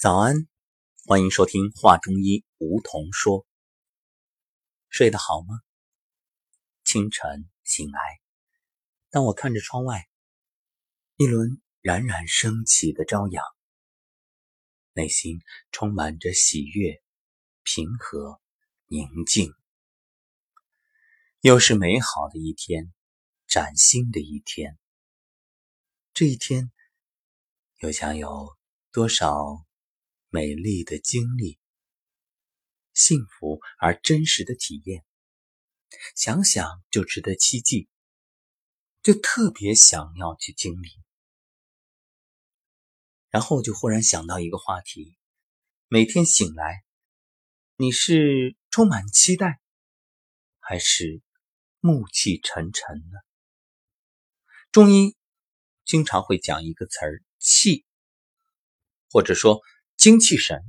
早安，欢迎收听画中医梧桐说。睡得好吗？清晨醒来，当我看着窗外，一轮冉冉升起的朝阳，内心充满着喜悦、平和、宁静。又是美好的一天，崭新的一天。这一天，又将有多少？美丽的经历，幸福而真实的体验，想想就值得期冀，就特别想要去经历。然后就忽然想到一个话题：每天醒来，你是充满期待，还是暮气沉沉呢？中医经常会讲一个词儿“气”，或者说。精气神，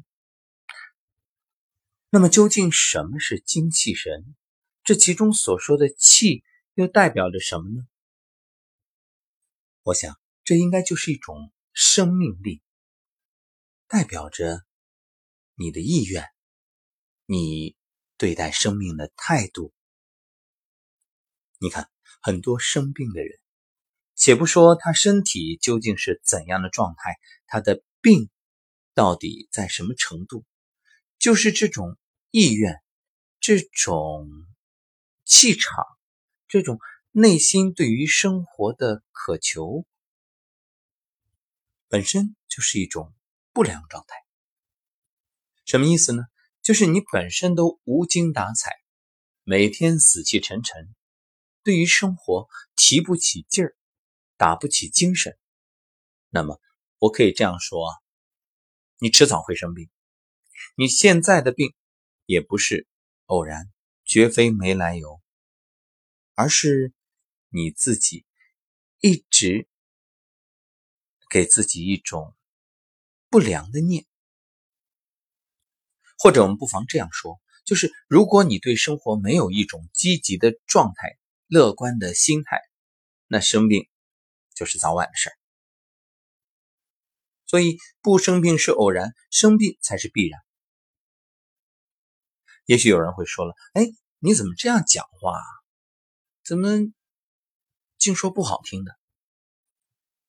那么究竟什么是精气神？这其中所说的气又代表着什么呢？我想，这应该就是一种生命力，代表着你的意愿，你对待生命的态度。你看，很多生病的人，且不说他身体究竟是怎样的状态，他的病。到底在什么程度？就是这种意愿、这种气场、这种内心对于生活的渴求，本身就是一种不良状态。什么意思呢？就是你本身都无精打采，每天死气沉沉，对于生活提不起劲儿，打不起精神。那么，我可以这样说啊。你迟早会生病，你现在的病也不是偶然，绝非没来由，而是你自己一直给自己一种不良的念，或者我们不妨这样说，就是如果你对生活没有一种积极的状态、乐观的心态，那生病就是早晚的事儿。所以不生病是偶然，生病才是必然。也许有人会说了：“哎，你怎么这样讲话？怎么净说不好听的？”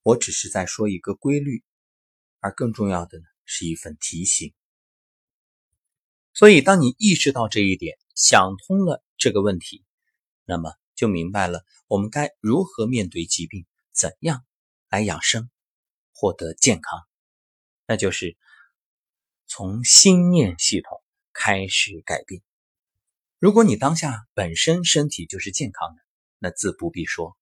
我只是在说一个规律，而更重要的呢，是一份提醒。所以，当你意识到这一点，想通了这个问题，那么就明白了我们该如何面对疾病，怎样来养生，获得健康。那就是从心念系统开始改变。如果你当下本身身体就是健康的，那自不必说。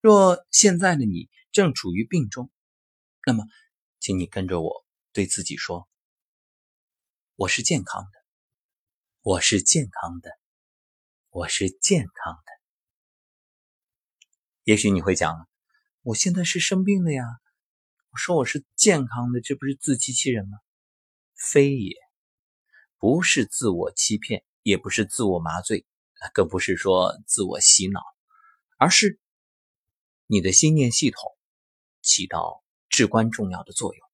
若现在的你正处于病中，那么，请你跟着我对自己说：“我是健康的，我是健康的，我是健康的。”也许你会讲：“我现在是生病了呀。”我说我是健康的，这不是自欺欺人吗？非也，不是自我欺骗，也不是自我麻醉，更不是说自我洗脑，而是你的心念系统起到至关重要的作用。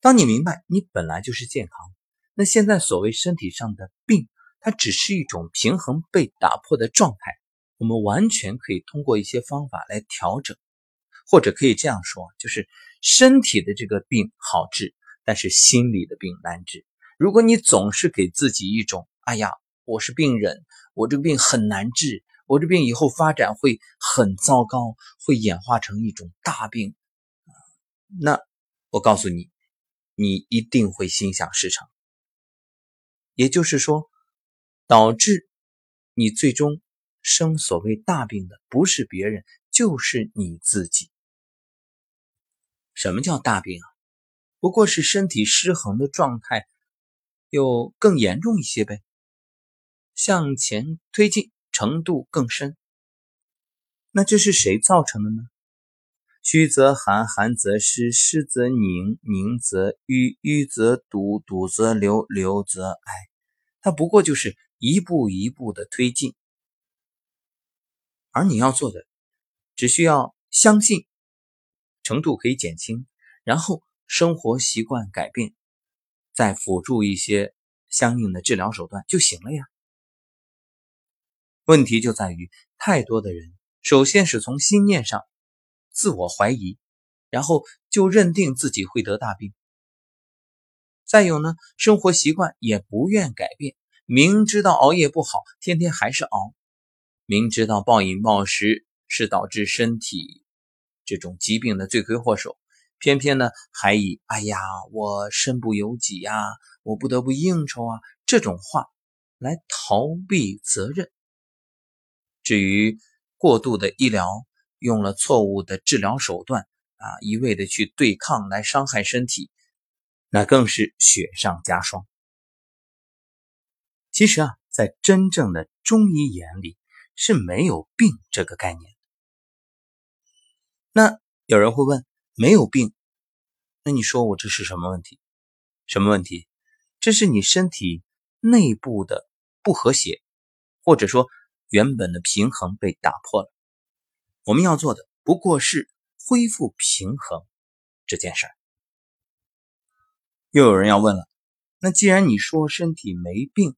当你明白你本来就是健康，那现在所谓身体上的病，它只是一种平衡被打破的状态，我们完全可以通过一些方法来调整。或者可以这样说，就是身体的这个病好治，但是心理的病难治。如果你总是给自己一种“哎呀，我是病人，我这个病很难治，我这病以后发展会很糟糕，会演化成一种大病”，那我告诉你，你一定会心想事成。也就是说，导致你最终生所谓大病的，不是别人，就是你自己。什么叫大病啊？不过是身体失衡的状态，又更严重一些呗。向前推进程度更深，那这是谁造成的呢？虚则寒，寒则湿，湿则凝，凝则瘀，瘀则堵，堵则流，流则哀。它不过就是一步一步的推进，而你要做的，只需要相信。程度可以减轻，然后生活习惯改变，再辅助一些相应的治疗手段就行了呀。问题就在于，太多的人首先是从心念上自我怀疑，然后就认定自己会得大病。再有呢，生活习惯也不愿改变，明知道熬夜不好，天天还是熬；明知道暴饮暴食是导致身体这种疾病的罪魁祸首，偏偏呢还以“哎呀，我身不由己呀，我不得不应酬啊”这种话来逃避责任。至于过度的医疗，用了错误的治疗手段啊，一味的去对抗来伤害身体，那更是雪上加霜。其实啊，在真正的中医眼里是没有病这个概念。那有人会问，没有病，那你说我这是什么问题？什么问题？这是你身体内部的不和谐，或者说。原本的平衡被打破了，我们要做的不过是恢复平衡这件事儿。又有人要问了，那既然你说身体没病，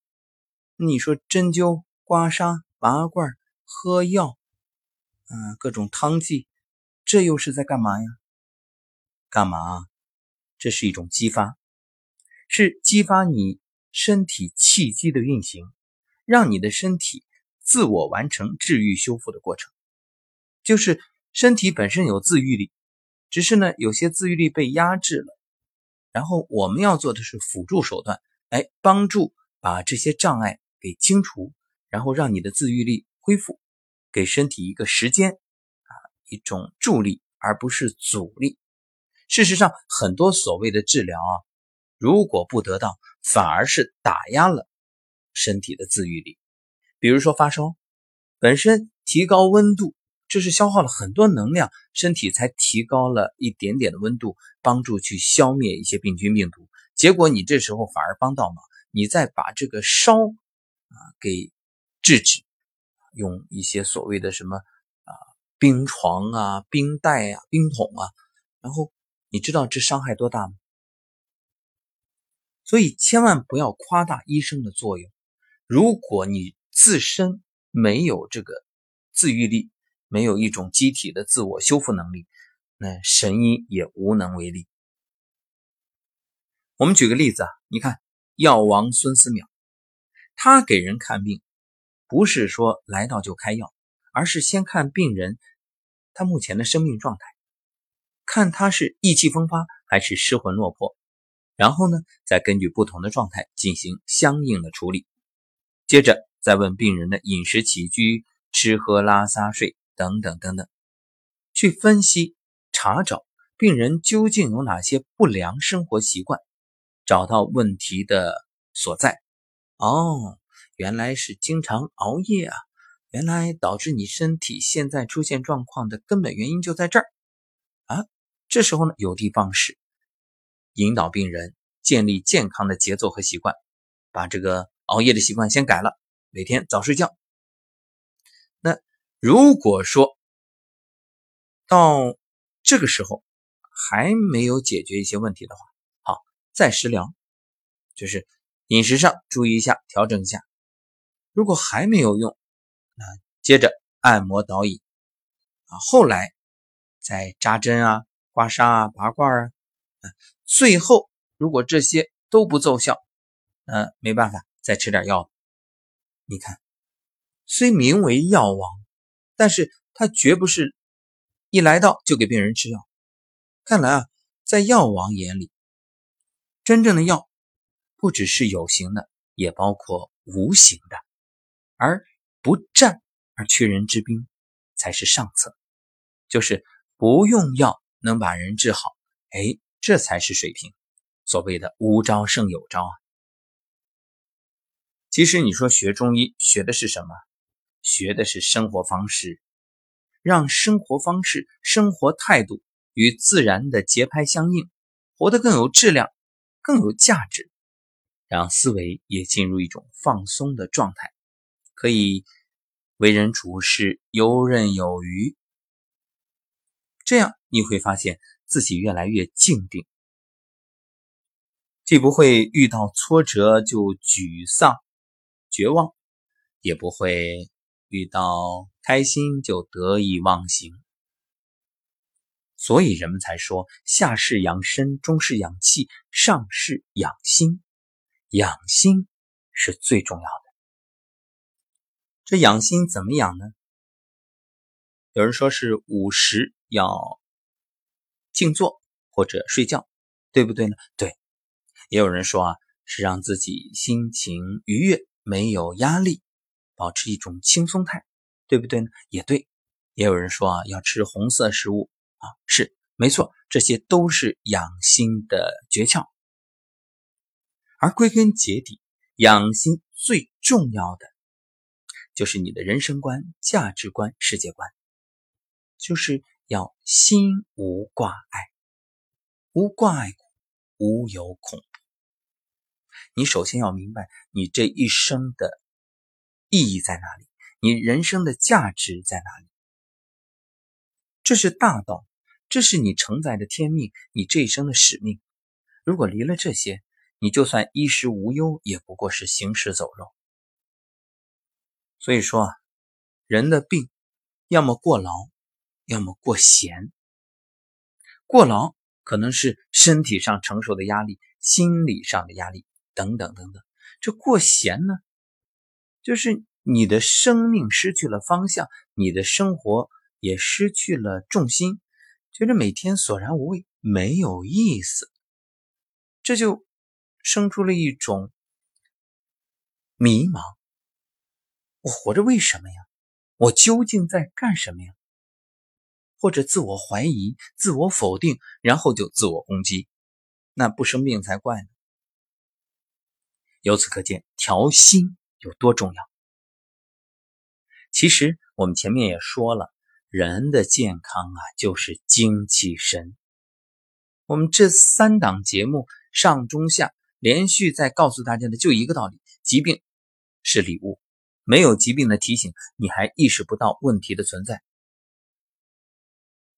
你说针灸、刮痧、拔罐、喝药，嗯，各种汤剂，这又是在干嘛呀？干嘛？这是一种激发，是激发你身体气机的运行，让你的身体。自我完成治愈修复的过程，就是身体本身有自愈力，只是呢有些自愈力被压制了，然后我们要做的是辅助手段，哎，帮助把这些障碍给清除，然后让你的自愈力恢复，给身体一个时间一种助力，而不是阻力。事实上，很多所谓的治疗啊，如果不得到，反而是打压了身体的自愈力。比如说发烧，本身提高温度，这是消耗了很多能量，身体才提高了一点点的温度，帮助去消灭一些病菌病毒。结果你这时候反而帮倒忙，你再把这个烧啊给制止，用一些所谓的什么冰床啊、冰袋啊、冰桶啊，然后你知道这伤害多大吗？所以千万不要夸大医生的作用，如果你。自身没有这个自愈力，没有一种机体的自我修复能力，那神医也无能为力。我们举个例子啊，你看药王孙思邈，他给人看病，不是说来到就开药，而是先看病人他目前的生命状态，看他是意气风发还是失魂落魄，然后呢，再根据不同的状态进行相应的处理，接着。再问病人的饮食起居、吃喝拉撒睡等等等等，去分析查找病人究竟有哪些不良生活习惯，找到问题的所在。哦，原来是经常熬夜啊！原来导致你身体现在出现状况的根本原因就在这儿啊！这时候呢，有的放矢，引导病人建立健康的节奏和习惯，把这个熬夜的习惯先改了。每天早睡觉。那如果说到这个时候还没有解决一些问题的话，好，再食疗，就是饮食上注意一下，调整一下。如果还没有用，那接着按摩导引啊，后来再扎针啊、刮痧啊、拔罐啊，最后如果这些都不奏效，嗯没办法，再吃点药。你看，虽名为药王，但是他绝不是一来到就给病人吃药。看来啊，在药王眼里，真正的药不只是有形的，也包括无形的，而不战而屈人之兵才是上策。就是不用药能把人治好，哎，这才是水平。所谓的无招胜有招啊。其实你说学中医学的是什么？学的是生活方式，让生活方式、生活态度与自然的节拍相应，活得更有质量、更有价值，让思维也进入一种放松的状态，可以为人处事游刃有余。这样你会发现自己越来越静定，既不会遇到挫折就沮丧、绝望，也不会遇到开心就得意忘形。所以人们才说：下是养身，中是养气，上是养心。养心是最重要的。这养心怎么养呢？有人说是午时要静坐或者睡觉，对不对呢？对。也有人说啊，是让自己心情愉悦，没有压力，保持一种轻松态，对不对呢？也对。也有人说啊，要吃红色食物啊，是没错，这些都是养心的诀窍。而归根结底，养心最重要的就是你的人生观、价值观、世界观，就是要心无挂碍，无挂碍，无有恐怖。你首先要明白你这一生的意义在哪里，你人生的价值在哪里。这是大道，这是你承载的天命，你这一生的使命。如果离了这些，你就算衣食无忧，也不过是行尸走肉。所以说啊，人的病，要么过劳，要么过闲。过劳可能是身体上承受的压力，心理上的压力。等等等等，这过闲呢，就是你的生命失去了方向，你的生活也失去了重心，觉得每天索然无味，没有意思，这就生出了一种迷茫。我活着为什么呀？我究竟在干什么呀？或者自我怀疑、自我否定，然后就自我攻击，那不生病才怪呢。由此可见，调心有多重要。其实我们前面也说了，人的健康啊，就是精气神。我们这三档节目上中下连续在告诉大家的就一个道理：疾病是礼物，没有疾病的提醒，你还意识不到问题的存在。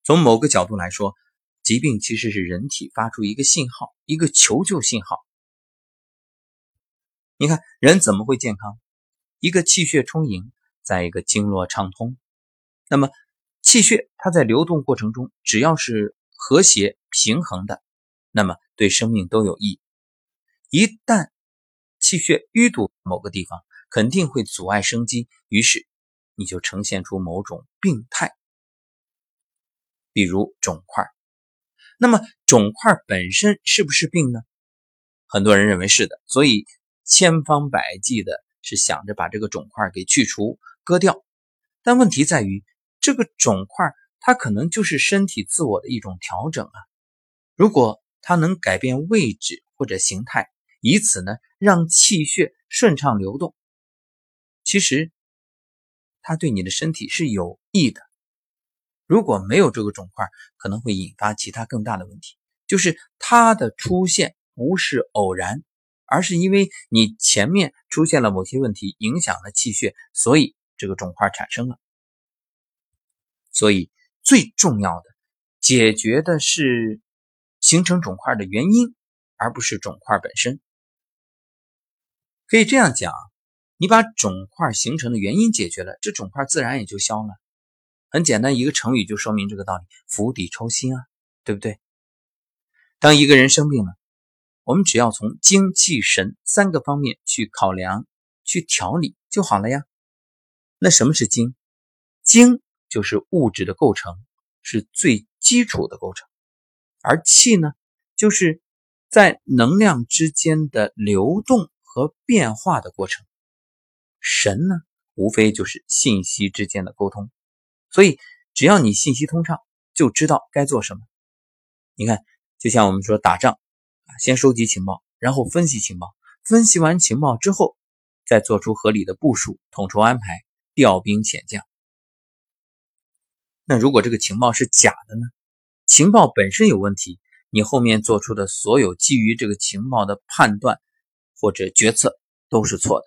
从某个角度来说，疾病其实是人体发出一个信号，一个求救信号。你看人怎么会健康？一个气血充盈，在一个经络畅通。那么气血它在流动过程中，只要是和谐平衡的，那么对生命都有益。一旦气血淤堵某个地方，肯定会阻碍生机，于是你就呈现出某种病态，比如肿块。那么肿块本身是不是病呢？很多人认为是的，所以。千方百计的是想着把这个肿块给去除、割掉，但问题在于，这个肿块它可能就是身体自我的一种调整啊。如果它能改变位置或者形态，以此呢让气血顺畅流动，其实它对你的身体是有益的。如果没有这个肿块，可能会引发其他更大的问题，就是它的出现不是偶然。而是因为你前面出现了某些问题，影响了气血，所以这个肿块产生了。所以最重要的解决的是形成肿块的原因，而不是肿块本身。可以这样讲，你把肿块形成的原因解决了，这肿块自然也就消了。很简单，一个成语就说明这个道理：釜底抽薪啊，对不对？当一个人生病了。我们只要从精气神三个方面去考量、去调理就好了呀。那什么是精？精就是物质的构成，是最基础的构成。而气呢，就是在能量之间的流动和变化的过程。神呢，无非就是信息之间的沟通。所以，只要你信息通畅，就知道该做什么。你看，就像我们说打仗。先收集情报，然后分析情报。分析完情报之后，再做出合理的部署、统筹安排、调兵遣将。那如果这个情报是假的呢？情报本身有问题，你后面做出的所有基于这个情报的判断或者决策都是错的。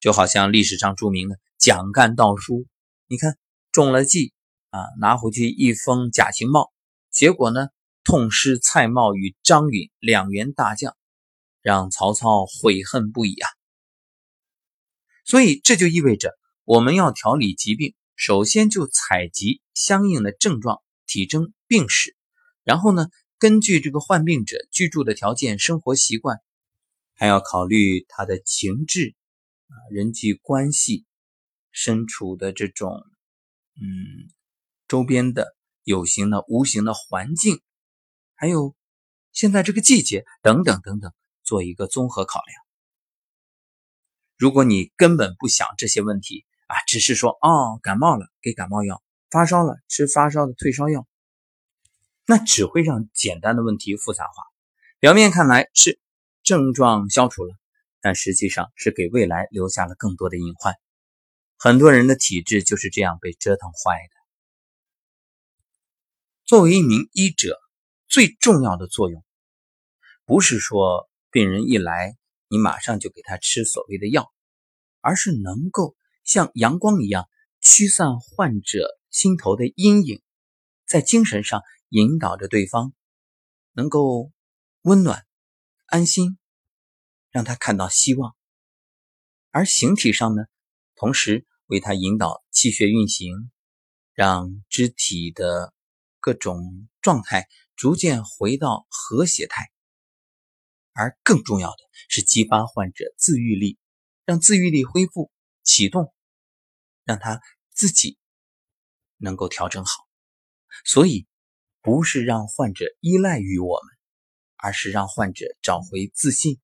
就好像历史上著名的蒋干盗书，你看中了计啊，拿回去一封假情报，结果呢？痛失蔡瑁与张允两员大将，让曹操悔恨不已啊！所以这就意味着，我们要调理疾病，首先就采集相应的症状、体征、病史，然后呢，根据这个患病者居住的条件、生活习惯，还要考虑他的情志人际关系、身处的这种嗯周边的有形的、无形的环境。还有，现在这个季节等等等等，做一个综合考量。如果你根本不想这些问题啊，只是说哦感冒了给感冒药，发烧了吃发烧的退烧药，那只会让简单的问题复杂化。表面看来是症状消除了，但实际上是给未来留下了更多的隐患。很多人的体质就是这样被折腾坏的。作为一名医者。最重要的作用，不是说病人一来你马上就给他吃所谓的药，而是能够像阳光一样驱散患者心头的阴影，在精神上引导着对方，能够温暖、安心，让他看到希望；而形体上呢，同时为他引导气血运行，让肢体的各种状态。逐渐回到和谐态，而更重要的是激发患者自愈力，让自愈力恢复启动，让他自己能够调整好。所以，不是让患者依赖于我们，而是让患者找回自信，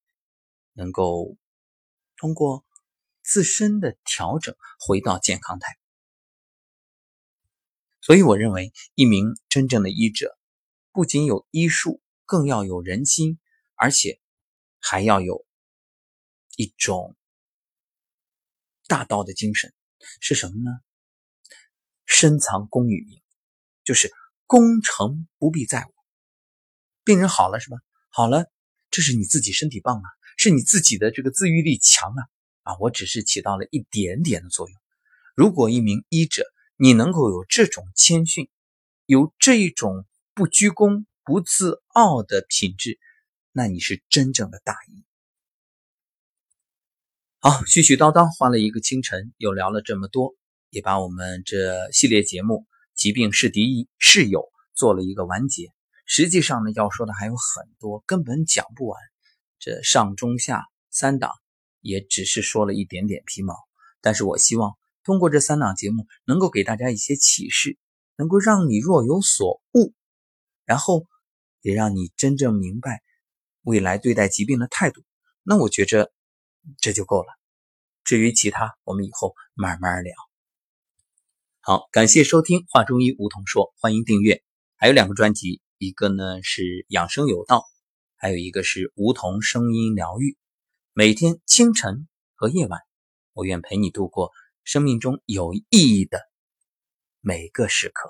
能够通过自身的调整回到健康态。所以，我认为一名真正的医者。不仅有医术，更要有人心，而且还要有一种大道的精神，是什么呢？深藏功与名，就是功成不必在我。病人好了是吧？好了，这是你自己身体棒啊，是你自己的这个自愈力强啊啊！我只是起到了一点点的作用。如果一名医者，你能够有这种谦逊，有这一种。不居功、不自傲的品质，那你是真正的大医。好，絮絮叨叨花了一个清晨，又聊了这么多，也把我们这系列节目《疾病是敌意，是友》做了一个完结。实际上呢，要说的还有很多，根本讲不完。这上中下三档，也只是说了一点点皮毛。但是我希望通过这三档节目，能够给大家一些启示，能够让你若有所悟。然后也让你真正明白未来对待疾病的态度，那我觉着这就够了。至于其他，我们以后慢慢聊。好，感谢收听《话中医梧桐说》，欢迎订阅。还有两个专辑，一个呢是《养生有道》，还有一个是《梧桐声音疗愈》。每天清晨和夜晚，我愿陪你度过生命中有意义的每个时刻。